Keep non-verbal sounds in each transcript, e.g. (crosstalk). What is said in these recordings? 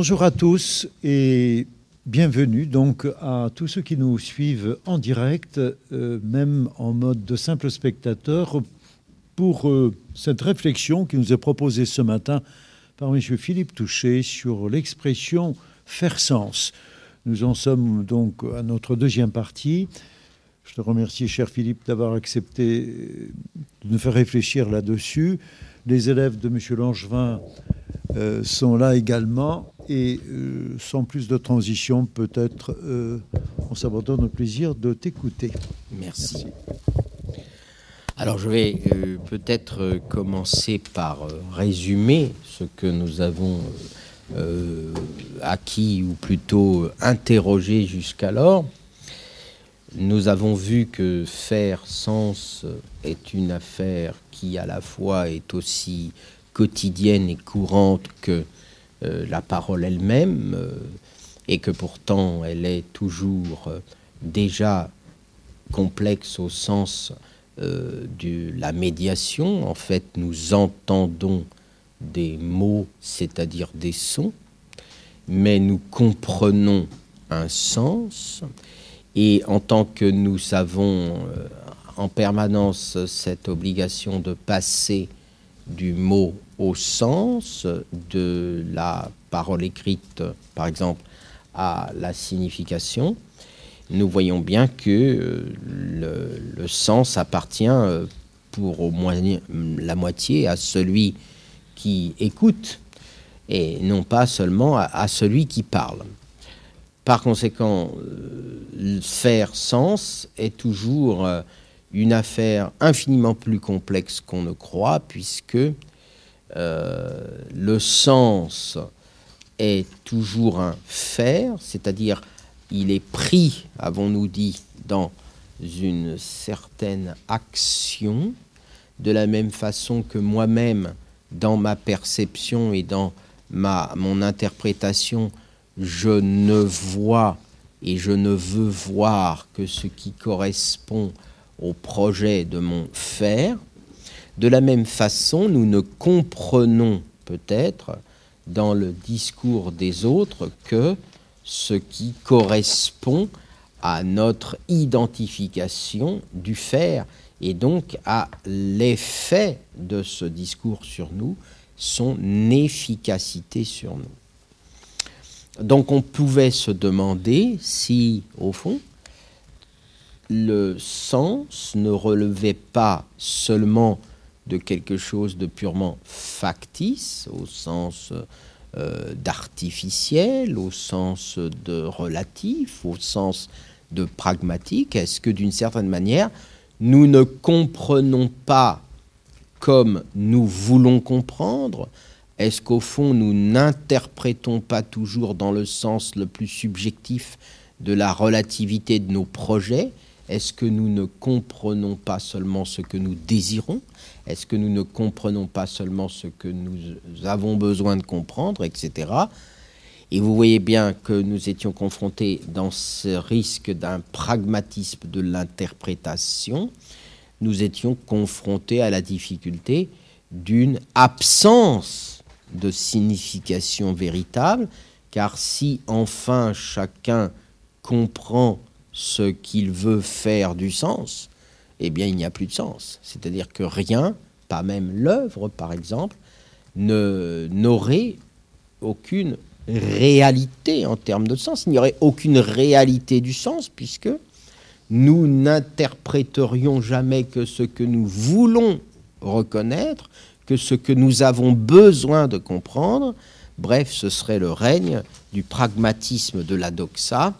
Bonjour à tous et bienvenue donc à tous ceux qui nous suivent en direct, euh, même en mode de simple spectateur, pour euh, cette réflexion qui nous est proposée ce matin par M. Philippe Touché sur l'expression faire sens. Nous en sommes donc à notre deuxième partie. Je te remercie, cher Philippe, d'avoir accepté de nous faire réfléchir là-dessus. Les élèves de M. Langevin euh, sont là également. Et euh, sans plus de transition, peut-être euh, on s'abandonne au plaisir de t'écouter. Merci. Alors je vais peut-être commencer par résumer ce que nous avons acquis ou plutôt interrogé jusqu'alors. Nous avons vu que faire sens est une affaire qui à la fois est aussi quotidienne et courante que euh, la parole elle-même, euh, et que pourtant elle est toujours euh, déjà complexe au sens de la médiation. En fait, nous entendons des mots, c'est-à-dire des sons, mais nous comprenons un sens. Et en tant que nous savons en permanence cette obligation de passer du mot au sens de la parole écrite, par exemple, à la signification, nous voyons bien que euh, le, sens appartient euh, pour au moins la moitié à celui qui écoute et non pas seulement à, celui qui parle. Par conséquent, euh, faire sens est toujours une affaire infiniment plus complexe qu'on ne croit, puisque euh, le sens est toujours un faire, c'est-à-dire il est pris, avons-nous dit, dans une certaine action, de la même façon que moi-même, dans ma perception et dans ma, mon interprétation, je ne vois et je ne veux voir que ce qui correspond au projet de mon faire, de la même façon, nous ne comprenons peut-être dans le discours des autres que ce qui correspond à notre identification du faire et donc à l'effet de ce discours sur nous, son efficacité sur nous. Donc on pouvait se demander si, au fond, le sens ne relevait pas seulement de quelque chose de purement factice, au sens euh, d'artificiel, au sens de relatif, au sens de pragmatique Est-ce que d'une certaine manière, nous ne comprenons pas comme nous voulons comprendre? Est-ce qu'au fond, nous n'interprétons pas toujours dans le sens le plus subjectif de la relativité de nos projets? Est-ce que nous ne comprenons pas seulement ce que nous désirons? Est-ce que nous ne comprenons pas seulement ce que nous avons besoin de comprendre, etc. Et vous voyez bien que nous étions confrontés dans ce risque d'un pragmatisme de l'interprétation. Nous étions confrontés à la difficulté d'une absence de signification véritable, car si enfin chacun comprend ce qu'il veut faire du sens, eh bien il n'y a plus de sens. C'est-à-dire que rien, pas même l'œuvre par exemple, ne n'aurait aucune réalité en termes de sens. Il n'y aurait aucune réalité du sens puisque nous n'interpréterions jamais que ce que nous voulons reconnaître, que ce que nous avons besoin de comprendre. Bref, ce serait le règne du pragmatisme de la doxa,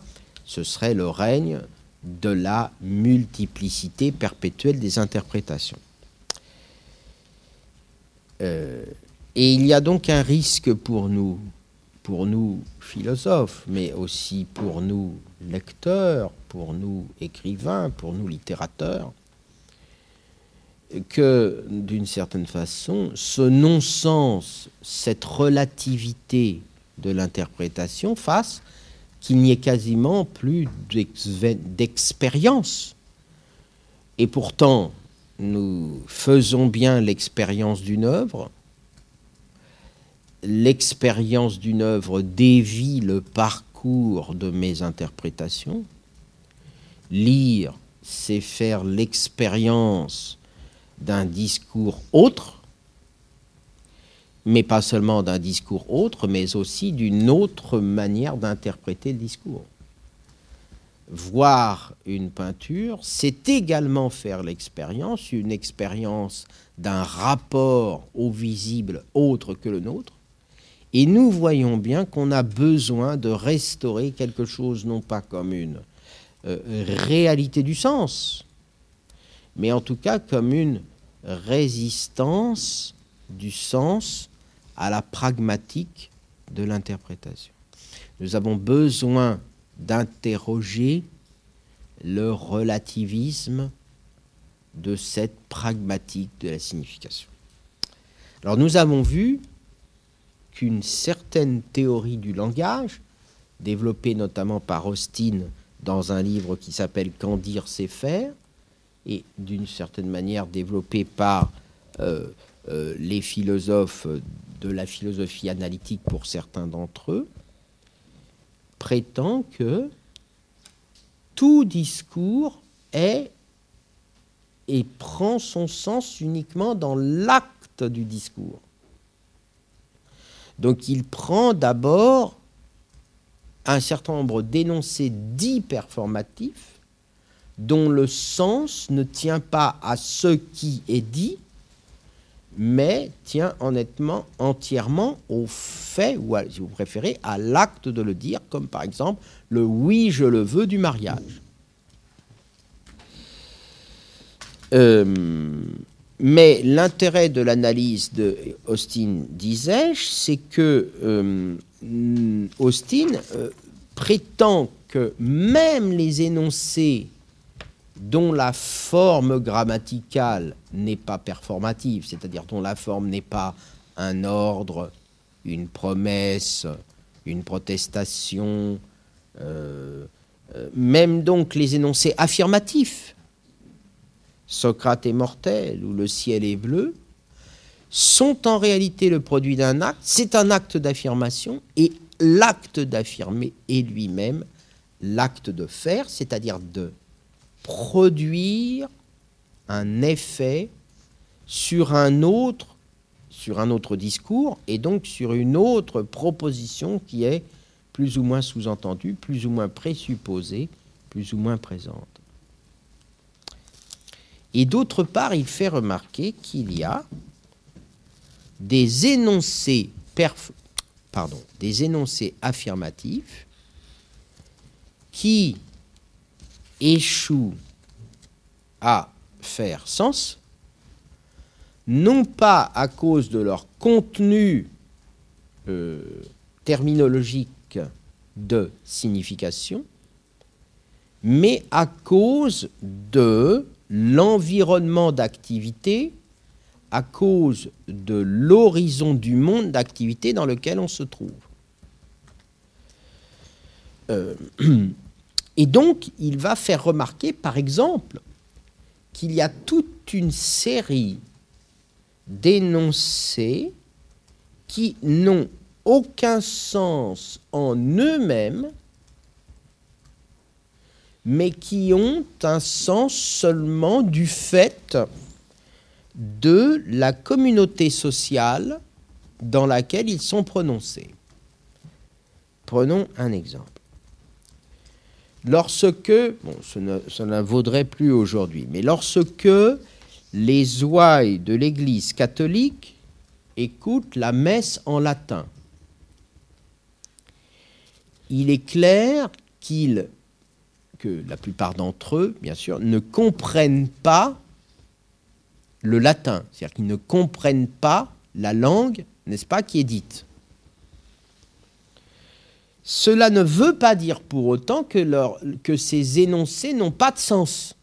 ce serait le règne de la multiplicité perpétuelle des interprétations. Euh, et il y a donc un risque pour nous, pour nous philosophes, mais aussi pour nous lecteurs, pour nous écrivains, pour nous littérateurs, que d'une certaine façon, ce non-sens, cette relativité de l'interprétation fasse qu'il n'y ait quasiment plus d'expérience. Et pourtant, nous faisons bien l'expérience d'une œuvre, l'expérience d'une œuvre dévie le parcours de mes interprétations. Lire, c'est faire l'expérience d'un discours autre, mais pas seulement d'un discours autre, mais aussi d'une autre manière d'interpréter le discours voir une peinture, c'est également faire l'expérience, une expérience d'un rapport au visible autre que le nôtre. Et nous voyons bien qu'on a besoin de restaurer quelque chose, non pas comme une euh, réalité du sens, mais en tout cas comme une résistance du sens à la pragmatique de l'interprétation. Nous avons besoin d'interroger le relativisme de cette pragmatique de la signification. Alors nous avons vu qu'une certaine théorie du langage, développée notamment par Austin dans un livre qui s'appelle Quand dire c'est faire, et d'une certaine manière développée par euh, euh, les philosophes de la philosophie analytique pour certains d'entre eux, prétend que tout discours est et prend son sens uniquement dans l'acte du discours. Donc il prend d'abord un certain nombre d'énoncés dits performatifs dont le sens ne tient pas à ce qui est dit, mais tient honnêtement entièrement au fait, ou si vous préférez, à l'acte de le dire, comme par exemple le oui, je le veux du mariage. Euh, mais l'intérêt de l'analyse de Austin, disais-je, c'est que euh, Austin euh, prétend que même les énoncés dont la forme grammaticale n'est pas performative, c'est-à-dire dont la forme n'est pas un ordre, une promesse, une protestation, euh, euh, même donc les énoncés affirmatifs, Socrate est mortel ou le ciel est bleu, sont en réalité le produit d'un acte, c'est un acte d'affirmation, et l'acte d'affirmer est lui-même l'acte de faire, c'est-à-dire de produire un effet sur un autre discours et donc sur une autre proposition qui est plus ou moins sous-entendue, plus ou moins présupposée, plus ou moins présente. Et d'autre part, il fait remarquer qu'il y a des énoncés affirmatifs qui échouent à faire sens, non pas à cause de leur contenu euh, terminologique de signification, mais à cause de l'environnement d'activité, à cause de l'horizon du monde d'activité dans lequel on se trouve. Euh, (clears throat) Et donc, il va faire remarquer, par exemple, qu'il y a toute une série d'énoncés qui n'ont aucun sens en eux-mêmes, mais qui ont un sens seulement du fait de la communauté sociale dans laquelle ils sont prononcés. Prenons un exemple. Lorsque, bon, ça ne vaudrait plus aujourd'hui, mais lorsque les ouailles de l'Église catholique écoutent la messe en latin, il est clair que la plupart d'entre eux, bien sûr, ne comprennent pas le latin, c'est-à-dire qu'ils ne comprennent pas la langue, n'est-ce pas, qui est dite. Cela ne veut pas dire pour autant que, ces énoncés n'ont pas de sens.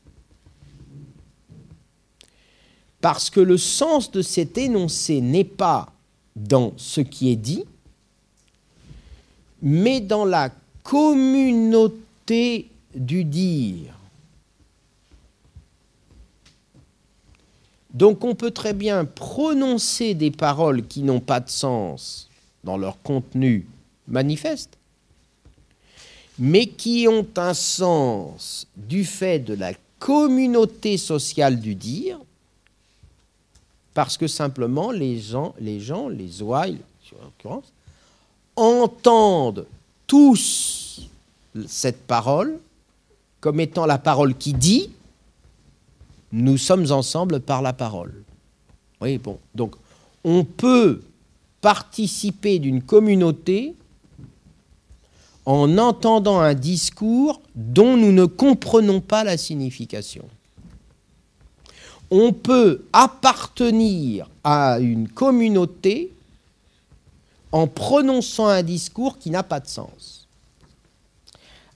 Parce que le sens de cet énoncé n'est pas dans ce qui est dit, mais dans la communauté du dire. Donc on peut très bien prononcer des paroles qui n'ont pas de sens dans leur contenu manifeste, mais qui ont un sens du fait de la communauté sociale du dire, parce que simplement les gens, les, gens, les ouailles, en l'occurrence, entendent tous cette parole comme étant la parole qui dit nous sommes ensemble par la parole. Oui, bon. Donc, on peut participer d'une communauté en entendant un discours dont nous ne comprenons pas la signification. On peut appartenir à une communauté en prononçant un discours qui n'a pas de sens.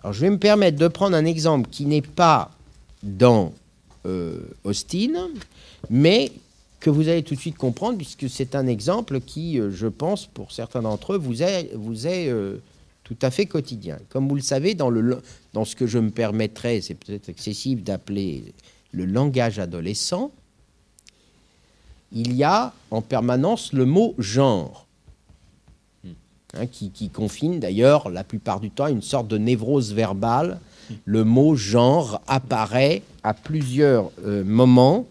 Alors je vais me permettre de prendre un exemple qui n'est pas dans euh, Austin, mais que vous allez tout de suite comprendre, puisque c'est un exemple qui, euh, je pense, pour certains d'entre eux, vous est, vous est euh, tout à fait quotidien. Comme vous le savez, dans, ce que je me permettrais, c'est peut-être excessif d'appeler le langage adolescent, il y a en permanence le mot genre. Hein, qui, confine d'ailleurs la plupart du temps une sorte de névrose verbale. Le mot genre apparaît à plusieurs euh, moments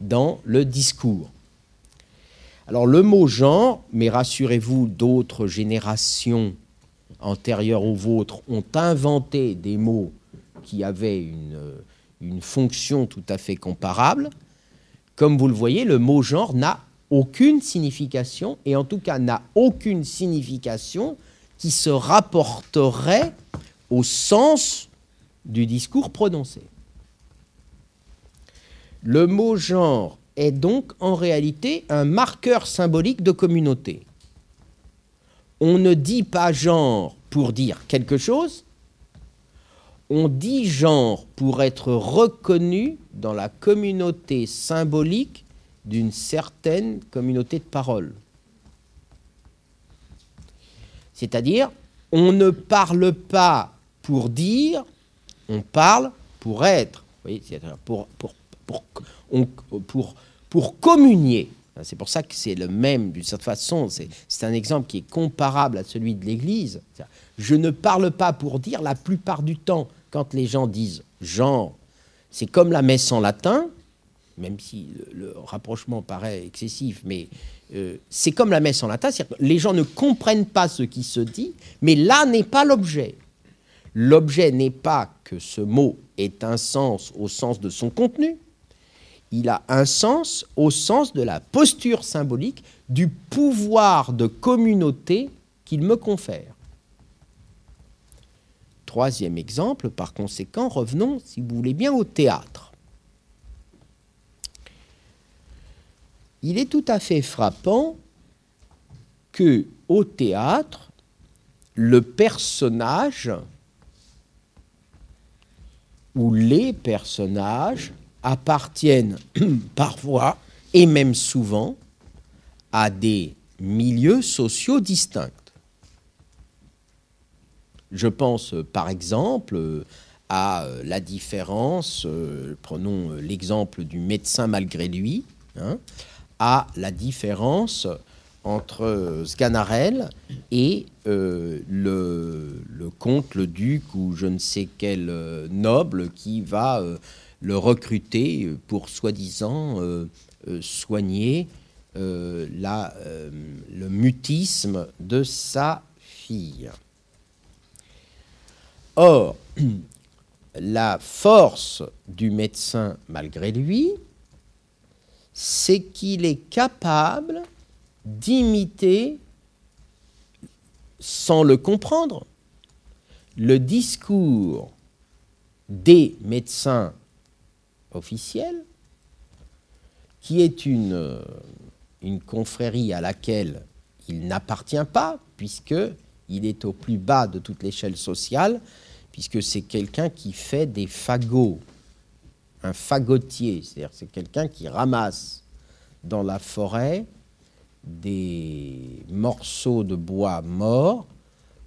dans le discours. Alors le mot genre, mais rassurez-vous, d'autres générations antérieures aux vôtres ont inventé des mots qui avaient une fonction tout à fait comparable. Comme vous le voyez, le mot genre n'a aucune signification, et en tout cas n'a aucune signification qui se rapporterait au sens du discours prononcé. Le mot genre est donc en réalité un marqueur symbolique de communauté. On ne dit pas genre pour dire quelque chose, on dit genre pour être reconnu dans la communauté symbolique d'une certaine communauté de parole. C'est-à-dire, on ne parle pas pour dire, on parle pour être. pour, pour, pour, pour, pour communier. C'est pour ça que c'est le même, d'une certaine façon, c'est un exemple qui est comparable à celui de l'Église. Je ne parle pas pour dire, la plupart du temps, quand les gens disent genre, c'est comme la messe en latin, même si le, rapprochement paraît excessif, mais euh, c'est comme la messe en latin, les gens ne comprennent pas ce qui se dit, mais là n'est pas l'objet. L'objet n'est pas que ce mot ait un sens au sens de son contenu, il a un sens au sens de la posture symbolique du pouvoir de communauté qu'il me confère. Troisième exemple, par conséquent, revenons, si vous voulez bien, au théâtre. il est tout à fait frappant que au théâtre, le personnage ou les personnages appartiennent (clears throat) parfois et même souvent à des milieux sociaux distincts. Je pense par exemple à la différence, euh, prenons l'exemple du médecin malgré lui, hein, à la différence entre Sganarelle et euh, le, comte, le duc ou je ne sais quel euh, noble qui va euh, le recruter pour soi-disant soigner la, le mutisme de sa fille. Or, (clears throat) la force du médecin, malgré lui, c'est qu'il est capable d'imiter, sans le comprendre, le discours des médecins officiels, qui est une, une confrérie à laquelle il n'appartient pas, puisqu'il est au plus bas de toute l'échelle sociale, puisque c'est quelqu'un qui fait des fagots un fagotier, c'est-à-dire c'est quelqu'un qui ramasse dans la forêt des morceaux de bois morts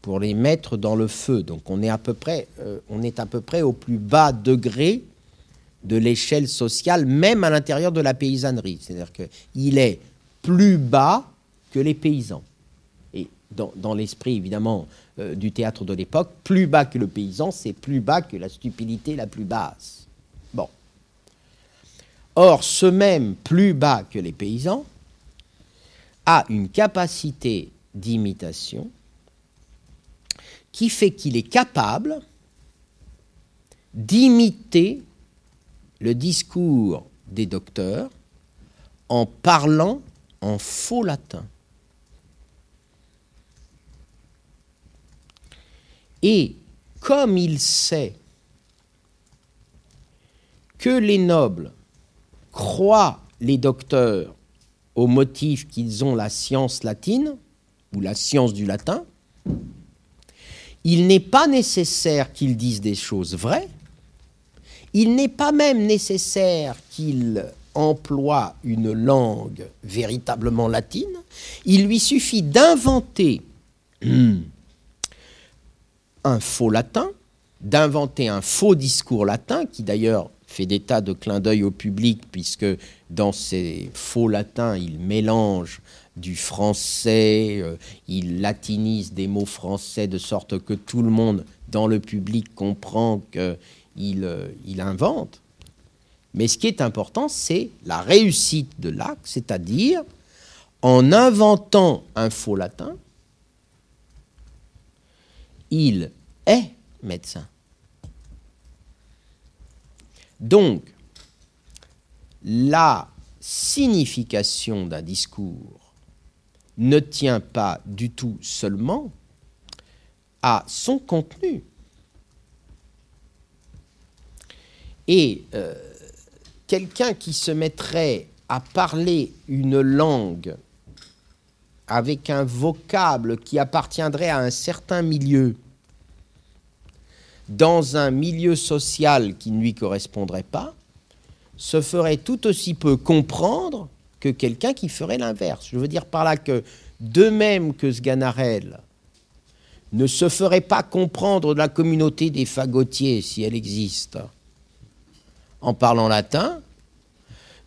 pour les mettre dans le feu. Donc on est à peu près, euh, on est à peu près au plus bas degré de l'échelle sociale, même à l'intérieur de la paysannerie. C'est-à-dire qu'il est plus bas que les paysans. Et dans, l'esprit évidemment euh, du théâtre de l'époque, plus bas que le paysan, c'est plus bas que la stupidité la plus basse. Bon. Or, ce même plus bas que les paysans a une capacité d'imitation qui fait qu'il est capable d'imiter le discours des docteurs en parlant en faux latin. Et comme il sait que les nobles croient les docteurs au motif qu'ils ont la science latine, ou la science du latin, il n'est pas nécessaire qu'ils disent des choses vraies, il n'est pas même nécessaire qu'ils emploient une langue véritablement latine, il lui suffit d'inventer (clears throat) un faux latin, d'inventer un faux discours latin, qui d'ailleurs fait des tas de clins d'œil au public, puisque dans ces faux latins, il mélange du français, euh, il latinise des mots français de sorte que tout le monde dans le public comprend qu'il euh, il invente. Mais ce qui est important, c'est la réussite de l'acte, c'est-à-dire en inventant un faux latin, il est médecin. Donc, la signification d'un discours ne tient pas du tout seulement à son contenu. Et euh, quelqu'un qui se mettrait à parler une langue avec un vocable qui appartiendrait à un certain milieu, dans un milieu social qui ne lui correspondrait pas, se ferait tout aussi peu comprendre que quelqu'un qui ferait l'inverse. Je veux dire par là que, de même que Sganarelle ne se ferait pas comprendre de la communauté des fagotiers, si elle existe, en parlant latin,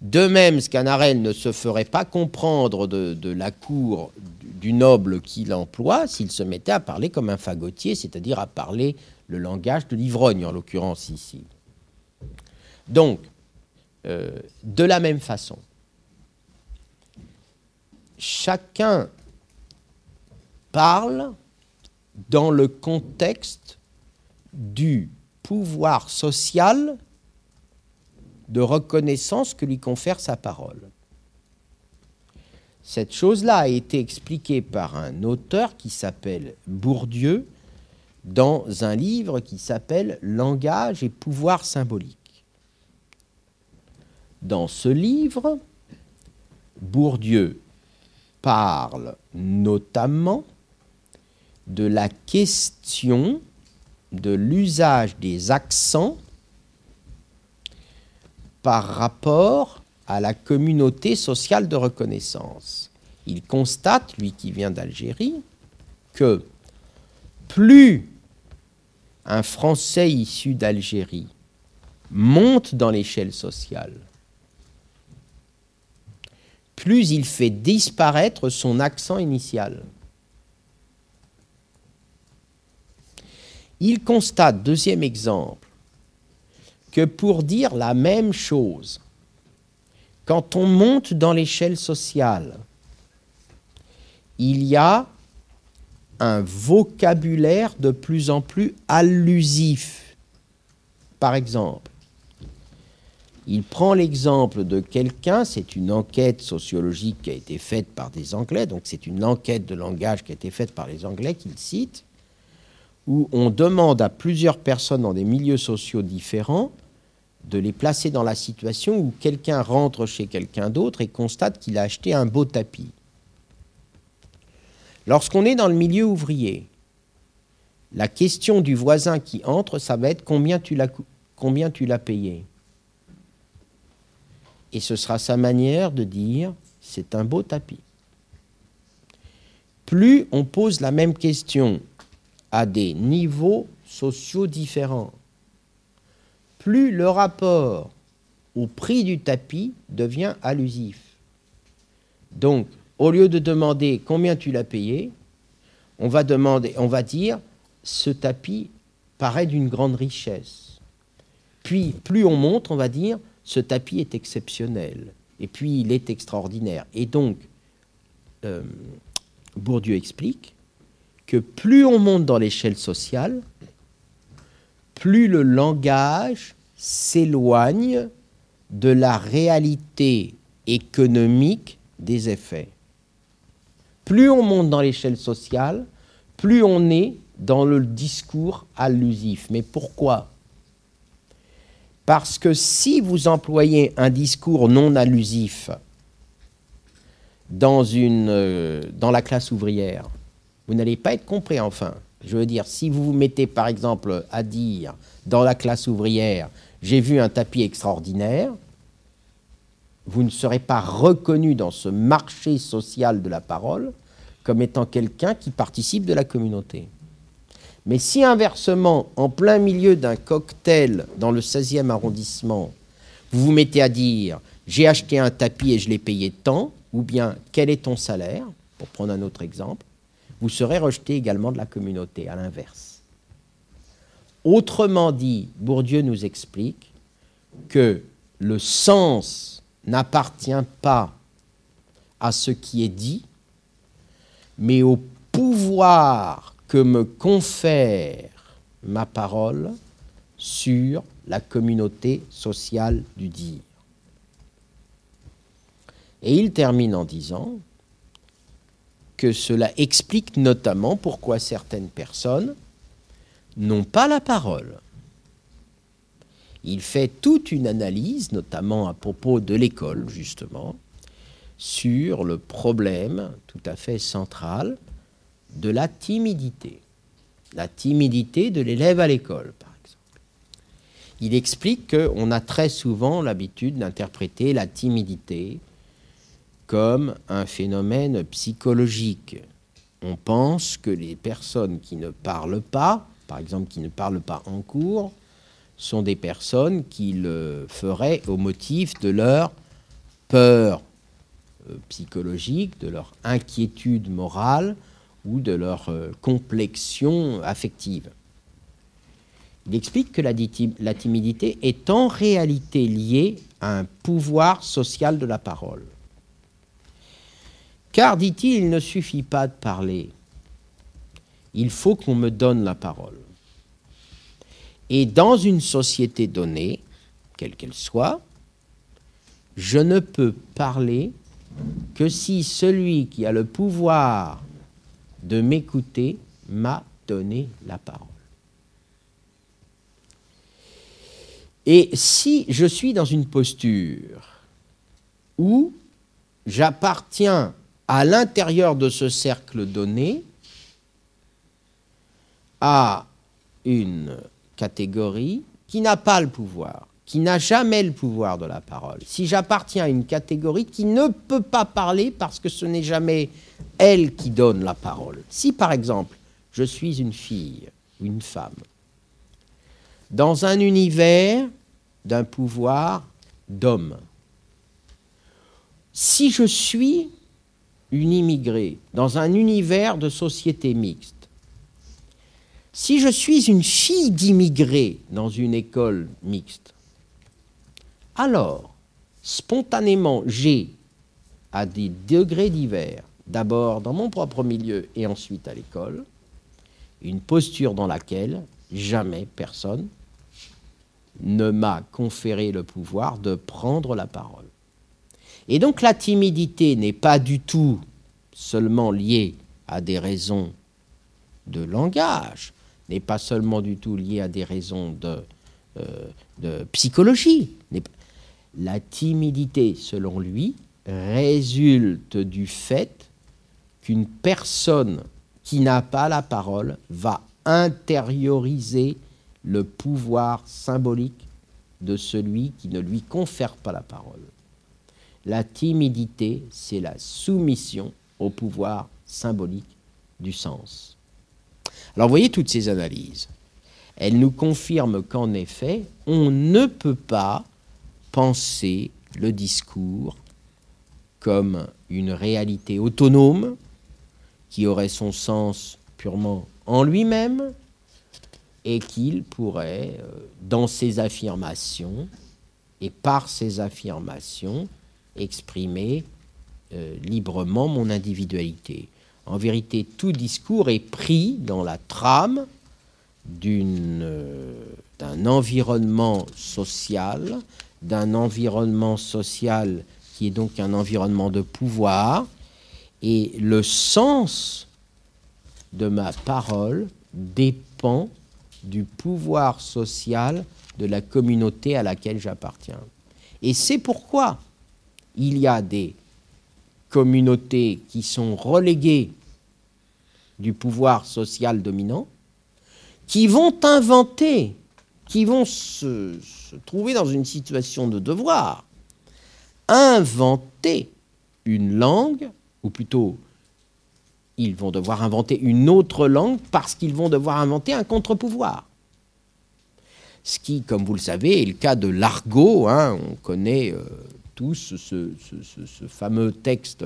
de même, Sganarelle ne se ferait pas comprendre de, de la cour du noble qu'il emploie s'il se mettait à parler comme un fagotier, c'est-à-dire à parler le langage de l'ivrogne, en l'occurrence ici. Donc, euh, de la même façon, chacun parle dans le contexte du pouvoir social de reconnaissance que lui confère sa parole. Cette chose-là a été expliquée par un auteur qui s'appelle Bourdieu dans un livre qui s'appelle Langage et pouvoir symbolique. Dans ce livre, Bourdieu parle notamment de la question de l'usage des accents par rapport à la communauté sociale de reconnaissance. Il constate, lui qui vient d'Algérie, que plus un Français issu d'Algérie monte dans l'échelle sociale, plus il fait disparaître son accent initial. Il constate, deuxième exemple, que pour dire la même chose, quand on monte dans l'échelle sociale, il y a un vocabulaire de plus en plus allusif. Par exemple, il prend l'exemple de quelqu'un, c'est une enquête sociologique qui a été faite par des Anglais, donc c'est une enquête de langage qui a été faite par les Anglais qu'il cite, où on demande à plusieurs personnes dans des milieux sociaux différents de les placer dans la situation où quelqu'un rentre chez quelqu'un d'autre et constate qu'il a acheté un beau tapis. Lorsqu'on est dans le milieu ouvrier, la question du voisin qui entre, ça va être combien tu l'as, payé. Et ce sera sa manière de dire c'est un beau tapis. Plus on pose la même question à des niveaux sociaux différents, plus le rapport au prix du tapis devient allusif. Donc, au lieu de demander combien tu l'as payé, on va demander, on va dire, ce tapis paraît d'une grande richesse. Puis, plus on monte, on va dire, ce tapis est exceptionnel. Et puis, il est extraordinaire. Et donc, euh, Bourdieu explique que plus on monte dans l'échelle sociale, plus le langage s'éloigne de la réalité économique des effets. Plus on monte dans l'échelle sociale, plus on est dans le discours allusif. Mais pourquoi? Parce que si vous employez un discours non allusif dans, euh, la classe ouvrière, vous n'allez pas être compris enfin. Je veux dire, si vous vous mettez par exemple à dire dans la classe ouvrière, j'ai vu un tapis extraordinaire, vous ne serez pas reconnu dans ce marché social de la parole comme étant quelqu'un qui participe de la communauté. Mais si inversement, en plein milieu d'un cocktail dans le 16e arrondissement, vous vous mettez à dire j'ai acheté un tapis et je l'ai payé tant, ou bien quel est ton salaire, pour prendre un autre exemple, vous serez rejeté également de la communauté, à l'inverse. Autrement dit, Bourdieu nous explique que le sens n'appartient pas à ce qui est dit, mais au pouvoir que me confère ma parole sur la communauté sociale du dire. Et il termine en disant que cela explique notamment pourquoi certaines personnes n'ont pas la parole. Il fait toute une analyse, notamment à propos de l'école, justement, sur le problème tout à fait central de la timidité. La timidité de l'élève à l'école, par exemple. Il explique qu'on a très souvent l'habitude d'interpréter la timidité comme un phénomène psychologique. On pense que les personnes qui ne parlent pas, par exemple qui ne parlent pas en cours, sont des personnes qui le feraient au motif de leur peur euh, psychologique, de leur inquiétude morale ou de leur euh, complexion affective. Il explique que la, la timidité est en réalité liée à un pouvoir social de la parole. Car, dit-il, il ne suffit pas de parler. Il faut qu'on me donne la parole. Et dans une société donnée, quelle qu'elle soit, je ne peux parler que si celui qui a le pouvoir de m'écouter m'a donné la parole. Et si je suis dans une posture où j'appartiens à l'intérieur de ce cercle donné à une catégorie qui n'a pas le pouvoir, qui n'a jamais le pouvoir de la parole, si j'appartiens à une catégorie qui ne peut pas parler parce que ce n'est jamais elle qui donne la parole. Si par exemple je suis une fille ou une femme, dans un univers d'un pouvoir d'homme, si je suis une immigrée dans un univers de société mixte, si je suis une fille d'immigrés dans une école mixte, alors, spontanément, j'ai, à des degrés divers, d'abord dans mon propre milieu et ensuite à l'école, une posture dans laquelle jamais personne ne m'a conféré le pouvoir de prendre la parole. Et donc la timidité n'est pas du tout seulement liée à des raisons de langage, n'est pas seulement du tout liée à des raisons de, euh, psychologie, la timidité, selon lui, résulte du fait qu'une personne qui n'a pas la parole va intérioriser le pouvoir symbolique de celui qui ne lui confère pas la parole. La timidité, c'est la soumission au pouvoir symbolique du sens. Alors voyez toutes ces analyses. Elles nous confirment qu'en effet, on ne peut pas penser le discours comme une réalité autonome qui aurait son sens purement en lui-même et qu'il pourrait, euh, dans ses affirmations et par ses affirmations, exprimer euh, librement mon individualité. En vérité, tout discours est pris dans la trame euh, d'un environnement social, d'un environnement social qui est donc un environnement de pouvoir, et le sens de ma parole dépend du pouvoir social de la communauté à laquelle j'appartiens. Et c'est pourquoi il y a des communautés qui sont reléguées du pouvoir social dominant, qui vont inventer, qui vont se, trouver dans une situation de devoir, inventer une langue, ou plutôt ils vont devoir inventer une autre langue parce qu'ils vont devoir inventer un contre-pouvoir. Ce qui, comme vous le savez, est le cas de l'argot. Hein. on connaît euh, tous ce, fameux texte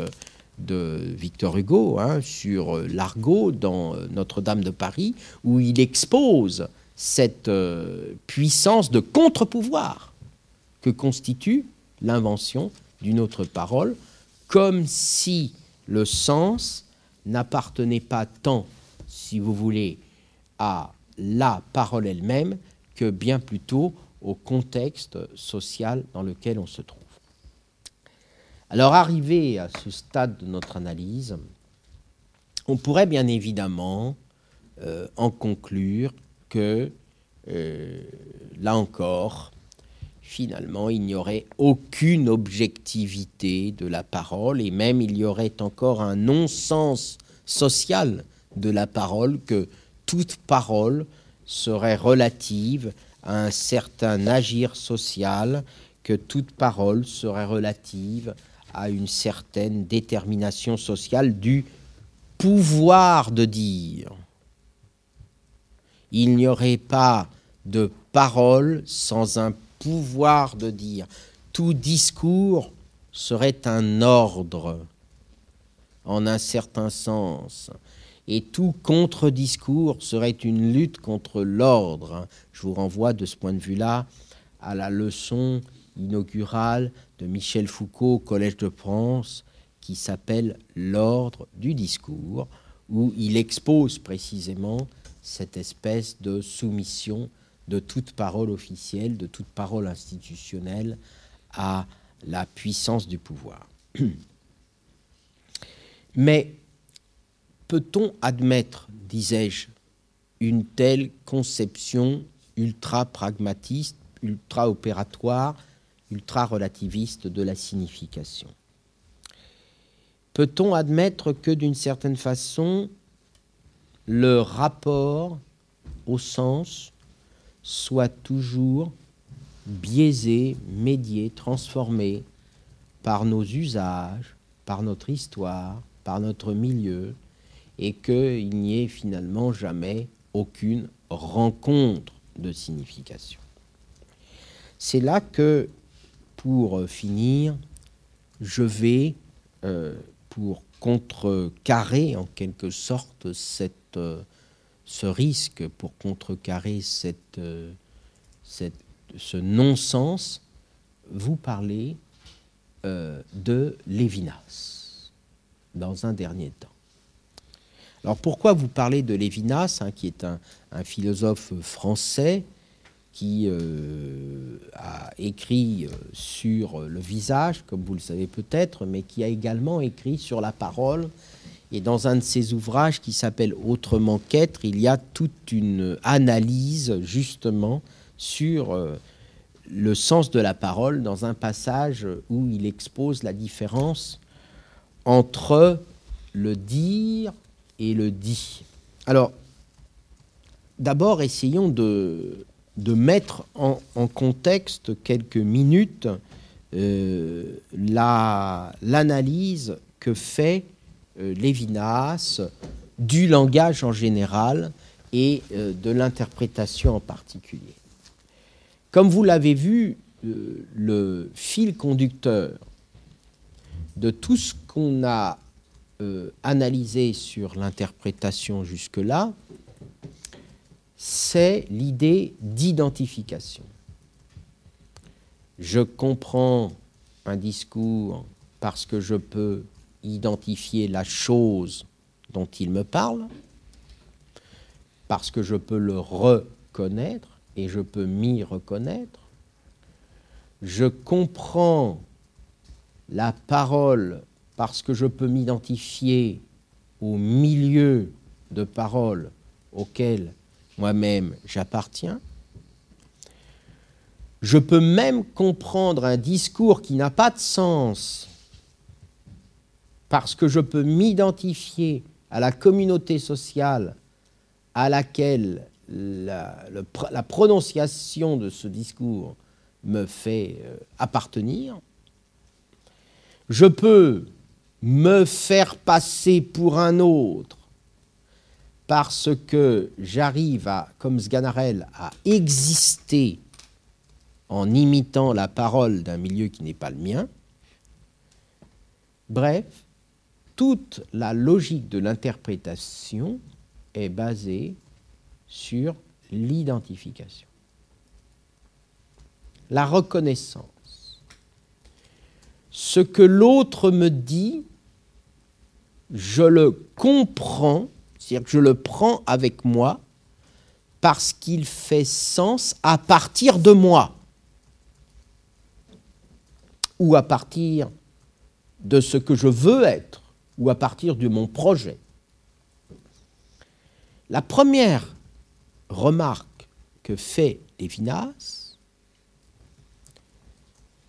de Victor Hugo hein, sur euh, l'argot dans euh, Notre-Dame de Paris, où il expose cette puissance de contre-pouvoir que constitue l'invention d'une autre parole, comme si le sens n'appartenait pas tant, si vous voulez, à la parole elle-même que bien plutôt au contexte social dans lequel on se trouve. Alors arrivé à ce stade de notre analyse, on pourrait bien évidemment euh, en conclure que, euh, là encore, finalement, il n'y aurait aucune objectivité de la parole et même il y aurait encore un non-sens social de la parole que toute parole serait relative à un certain agir social, que toute parole serait relative à une certaine détermination sociale du pouvoir de dire. Il n'y aurait pas de parole sans un pouvoir de dire. Tout discours serait un ordre, en un certain sens. Et tout contre-discours serait une lutte contre l'ordre. Je vous renvoie de ce point de vue-là à la leçon inaugurale de Michel Foucault au Collège de France qui s'appelle L'ordre du discours, où il expose précisément cette espèce de soumission de toute parole officielle, de toute parole institutionnelle à la puissance du pouvoir. (clears throat) Mais peut-on admettre, disais-je, une telle conception ultra-pragmatiste, ultra-opératoire, ultra-relativiste de la signification Peut-on admettre que d'une certaine façon, le rapport au sens soit toujours biaisé, médié, transformé par nos usages, par notre histoire, par notre milieu, et qu'il n'y ait finalement jamais aucune rencontre de signification? C'est là que, pour finir, je vais, euh, pour contrecarrer en quelque sorte cette euh, ce risque pour contrecarrer cette, euh, cette, ce non-sens, vous parlez euh, de Lévinas dans un dernier temps. Alors pourquoi vous parlez de Lévinas, hein, qui est un, philosophe français qui euh, a écrit sur le visage, comme vous le savez peut-être, mais qui a également écrit sur la parole et dans un de ses ouvrages qui s'appelle Autrement qu'être, il y a toute une analyse justement sur euh, le sens de la parole dans un passage où il expose la différence entre le dire et le dit. Alors, d'abord, essayons de, de mettre en, contexte quelques minutes euh, l'analyse que fait euh, Lévinas, du langage en général et euh, de l'interprétation en particulier. Comme vous l'avez vu, le fil conducteur de tout ce qu'on a analysé sur l'interprétation jusque-là, c'est l'idée d'identification. Je comprends un discours parce que je peux identifier la chose dont il me parle, parce que je peux le reconnaître et je peux m'y reconnaître. Je comprends la parole parce que je peux m'identifier au milieu de paroles auxquelles moi-même j'appartiens. Je peux même comprendre un discours qui n'a pas de sens parce que je peux m'identifier à la communauté sociale à laquelle la, prononciation de ce discours me fait euh, appartenir. Je peux me faire passer pour un autre parce que j'arrive à, comme Sganarelle, à exister en imitant la parole d'un milieu qui n'est pas le mien. Bref, toute la logique de l'interprétation est basée sur l'identification. La reconnaissance. Ce que l'autre me dit, je le comprends, c'est-à-dire que je le prends avec moi parce qu'il fait sens à partir de moi ou à partir de ce que je veux être, ou à partir de mon projet. La première remarque que fait Lévinas,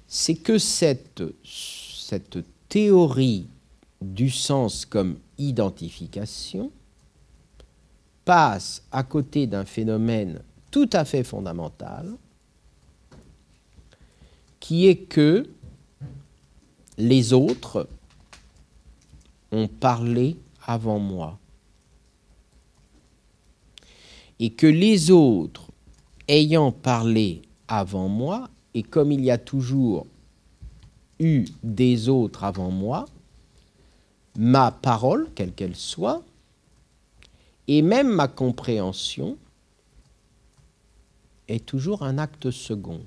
c'est que cette, cette théorie du sens comme identification passe à côté d'un phénomène tout à fait fondamental, qui est que les autres ont parlé avant moi. Et que les autres, ayant parlé avant moi, et comme il y a toujours eu des autres avant moi, ma parole, quelle qu'elle soit, et même ma compréhension, est toujours un acte second,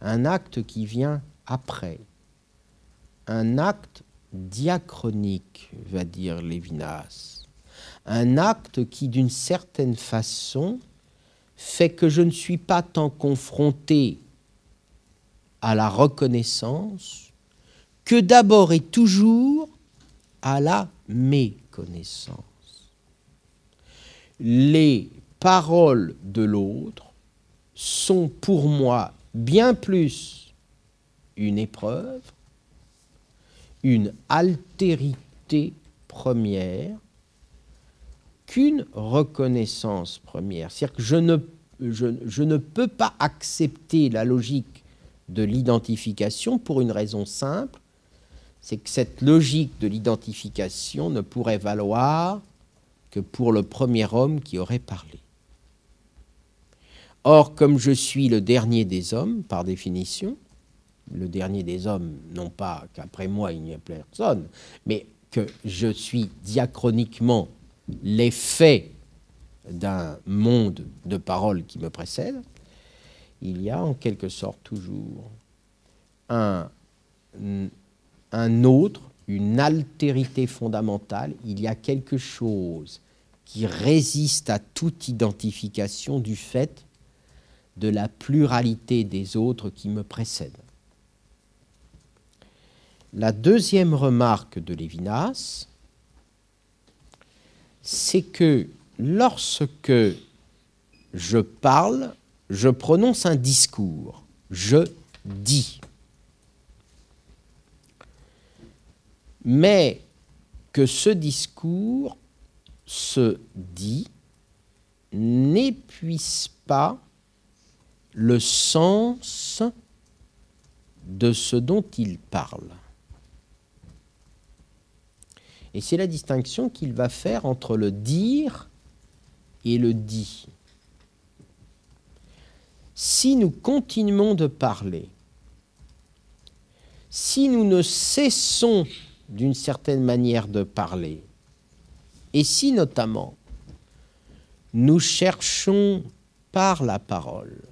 un acte qui vient après un acte diachronique, va dire Lévinas. Un acte qui, d'une certaine façon, fait que je ne suis pas tant confronté à la reconnaissance que d'abord et toujours à la méconnaissance. Les paroles de l'autre sont pour moi bien plus une épreuve une altérité première qu'une reconnaissance première. C'est-à-dire que je ne, je, ne peux pas accepter la logique de l'identification pour une raison simple, c'est que cette logique de l'identification ne pourrait valoir que pour le premier homme qui aurait parlé. Or, comme je suis le dernier des hommes, par définition, le dernier des hommes, non pas qu'après moi il n'y a personne, mais que je suis diachroniquement l'effet d'un monde de paroles qui me précède, il y a en quelque sorte toujours un, un autre, une altérité fondamentale, il y a quelque chose qui résiste à toute identification du fait de la pluralité des autres qui me précèdent. La deuxième remarque de Lévinas, c'est que lorsque je parle, je prononce un discours, je dis. Mais que ce discours se dit n'épuise pas le sens de ce dont il parle. Et c'est la distinction qu'il va faire entre le dire et le dit. Si nous continuons de parler, si nous ne cessons d'une certaine manière de parler, et si notamment nous cherchons par la parole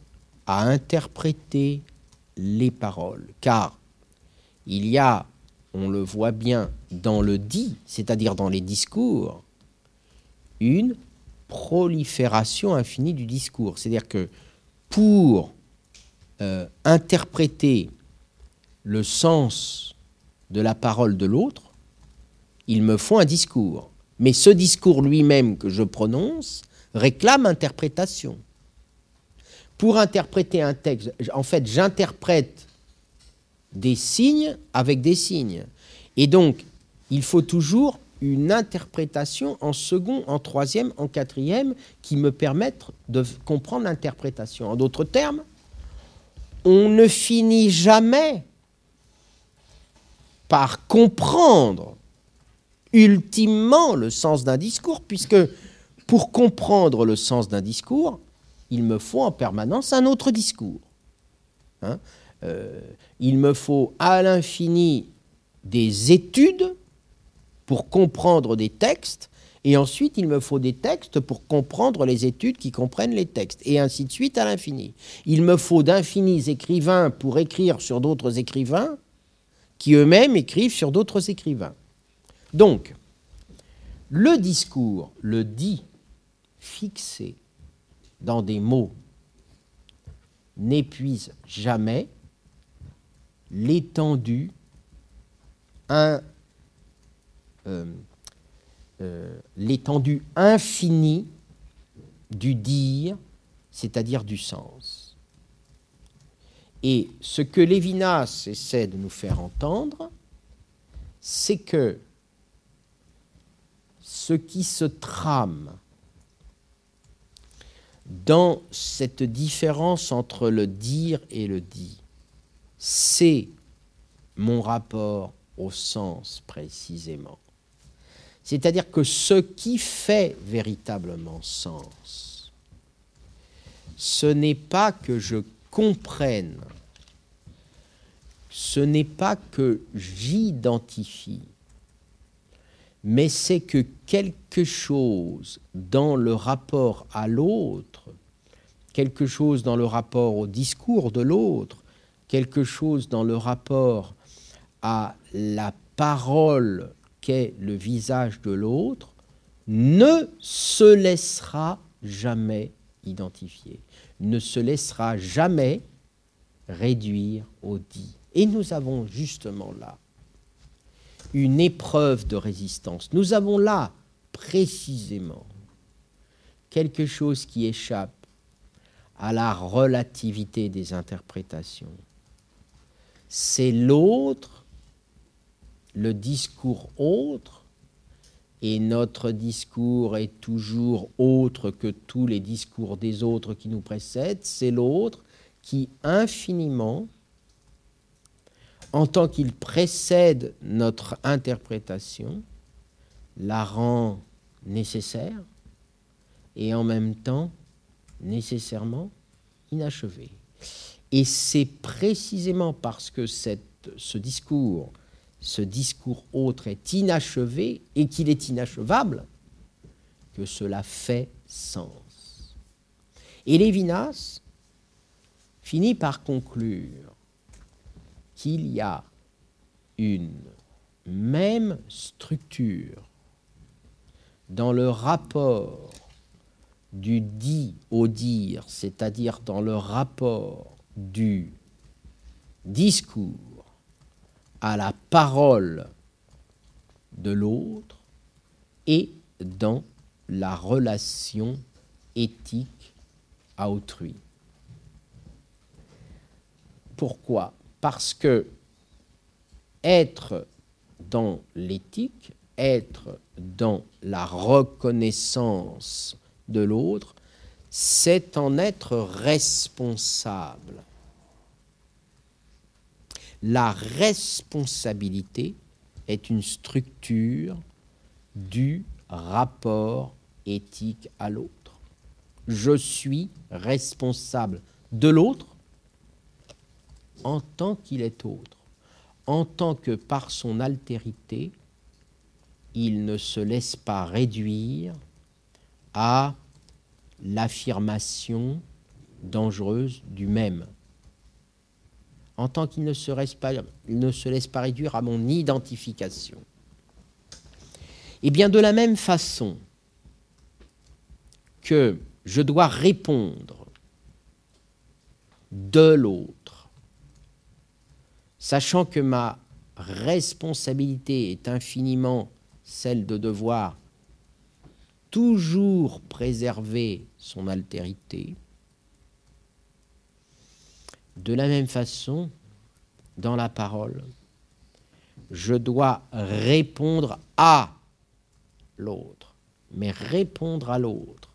à interpréter les paroles, car il y a, on le voit bien dans le dit, c'est-à-dire dans les discours, une prolifération infinie du discours. C'est-à-dire que pour euh, interpréter le sens de la parole de l'autre, il me faut un discours. Mais ce discours lui-même que je prononce réclame interprétation. Pour interpréter un texte, en fait, j'interprète des signes avec des signes. Et donc, il faut toujours une interprétation en second, en troisième, en quatrième, qui me permettent de comprendre l'interprétation. En d'autres termes, on ne finit jamais par comprendre ultimement le sens d'un discours, puisque pour comprendre le sens d'un discours, il me faut en permanence un autre discours. Hein. Euh, il me faut à l'infini des études pour comprendre des textes, et ensuite il me faut des textes pour comprendre les études qui comprennent les textes, et ainsi de suite à l'infini. Il me faut d'infinis écrivains pour écrire sur d'autres écrivains, qui eux-mêmes écrivent sur d'autres écrivains. Donc, le discours, le dit fixé dans des mots, n'épuise jamais l'étendue euh, euh, l'étendue infinie du dire, c'est-à-dire du sens. Et ce que Lévinas essaie de nous faire entendre, c'est que ce qui se trame dans cette différence entre le dire et le dit, c'est mon rapport au sens précisément. C'est-à-dire que ce qui fait véritablement sens, ce n'est pas que je comprenne, ce n'est pas que j'identifie, mais c'est que quelque chose dans le rapport à l'autre, quelque chose dans le rapport au discours de l'autre, quelque chose dans le rapport à la parole qu'est le visage de l'autre ne se laissera jamais identifier, ne se laissera jamais réduire au dit. Et nous avons justement là une épreuve de résistance. Nous avons là précisément quelque chose qui échappe à la relativité des interprétations. C'est l'autre le discours autre, et notre discours est toujours autre que tous les discours des autres qui nous précèdent, c'est l'autre qui infiniment, en tant qu'il précède notre interprétation, la rend nécessaire et en même temps nécessairement inachevée. Et c'est précisément parce que ce discours ce discours autre est inachevé et qu'il est inachevable, que cela fait sens. Et Lévinas finit par conclure qu'il y a une même structure dans le rapport du dit au dire, c'est-à-dire dans le rapport du discours à la parole de l'autre et dans la relation éthique à autrui. Pourquoi Parce que être dans l'éthique, être dans la reconnaissance de l'autre, c'est en être responsable la responsabilité est une structure du rapport éthique à l'autre. Je suis responsable de l'autre en tant qu'il est autre, en tant que par son altérité, il ne se laisse pas réduire à l'affirmation dangereuse du même. En tant qu'il ne, se laisse pas, réduire à mon identification. Et bien de la même façon que je dois répondre de l'autre, sachant que ma responsabilité est infiniment celle de devoir toujours préserver son altérité, de la même façon, dans la parole, je dois répondre à l'autre. Mais répondre à l'autre,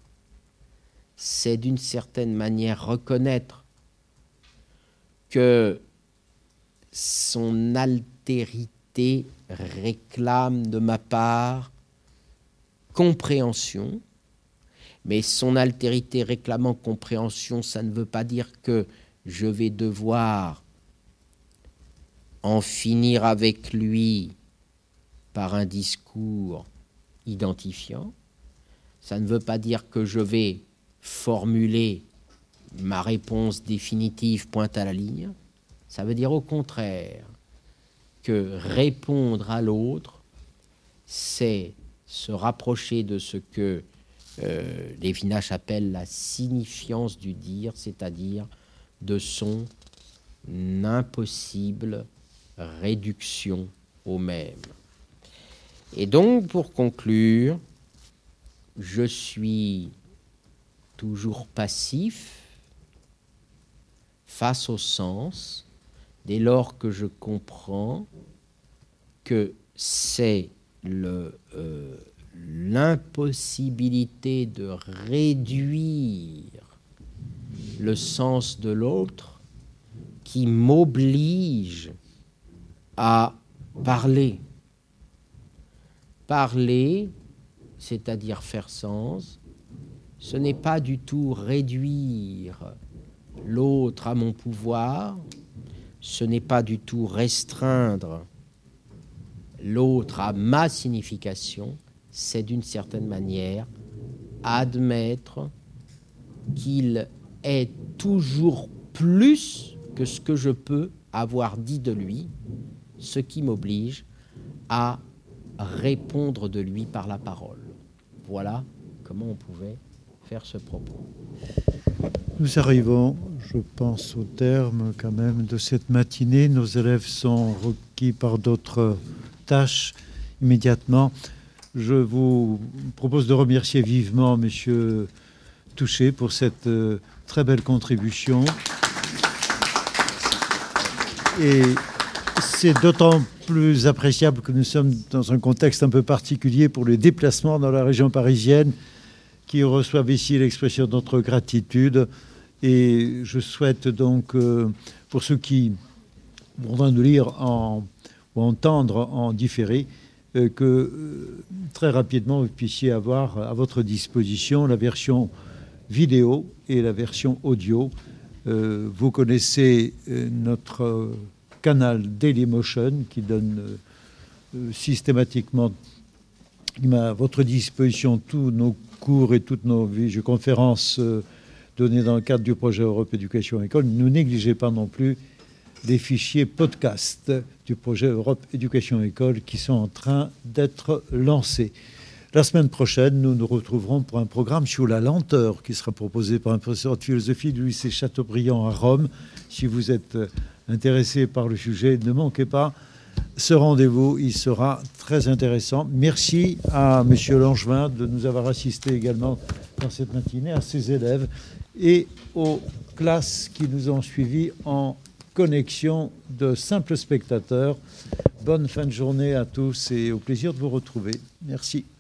c'est d'une certaine manière reconnaître que son altérité réclame de ma part compréhension, mais son altérité réclamant compréhension, ça ne veut pas dire que je vais devoir en finir avec lui par un discours identifiant. Ça ne veut pas dire que je vais formuler ma réponse définitive pointe à la ligne. Ça veut dire au contraire que répondre à l'autre, c'est se rapprocher de ce que euh, appelle la signifiance du dire, c'est-à-dire de son impossible réduction au même. Et donc, pour conclure, je suis toujours passif face au sens dès lors que je comprends que c'est euh, l'impossibilité de réduire le sens de l'autre qui m'oblige à parler. Parler, c'est-à-dire faire sens, ce n'est pas du tout réduire l'autre à mon pouvoir, ce n'est pas du tout restreindre l'autre à ma signification, c'est d'une certaine manière admettre qu'il est toujours plus que ce que je peux avoir dit de lui, ce qui m'oblige à répondre de lui par la parole. Voilà comment on pouvait faire ce propos. Nous arrivons, je pense, au terme quand même de cette matinée. Nos élèves sont requis par d'autres tâches immédiatement. Je vous propose de remercier vivement Monsieur Touché pour cette euh, très belle contribution. Et c'est d'autant plus appréciable que nous sommes dans un contexte un peu particulier pour les déplacements dans la région parisienne qui reçoivent ici l'expression de notre gratitude. Et je souhaite donc, euh, pour ceux qui voudront nous lire en, ou entendre en différé, euh, que euh, très rapidement vous puissiez avoir à votre disposition la version vidéo et la version audio. Vous connaissez notre canal Dailymotion qui donne systématiquement à votre disposition tous nos et toutes nos conférences données dans le cadre du projet Europe Éducation École. Ne négligez pas non plus des fichiers podcast du projet Europe Éducation École qui sont en train d'être lancés. La semaine prochaine, nous nous retrouverons pour un programme sur la lenteur qui sera proposé par un professeur de philosophie de l'UIC Chateaubriand à Rome. Si vous êtes euh, intéressé par le sujet, ne manquez pas ce rendez-vous, il sera très intéressant. Merci à M. Langevin de nous avoir assisté également dans cette matinée, à ses élèves et aux classes qui nous ont suivis en connexion de simples spectateurs. Bonne fin de journée à tous et au plaisir de vous retrouver. Merci.